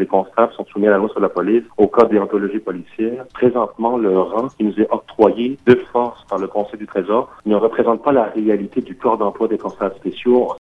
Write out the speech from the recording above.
les constables sont soumis à la loi sur la police au code déontologie policière. Présentement, le rang qui nous est octroyé de force par le Conseil du Trésor ne représente pas la réalité du corps d'emploi des constables spéciaux.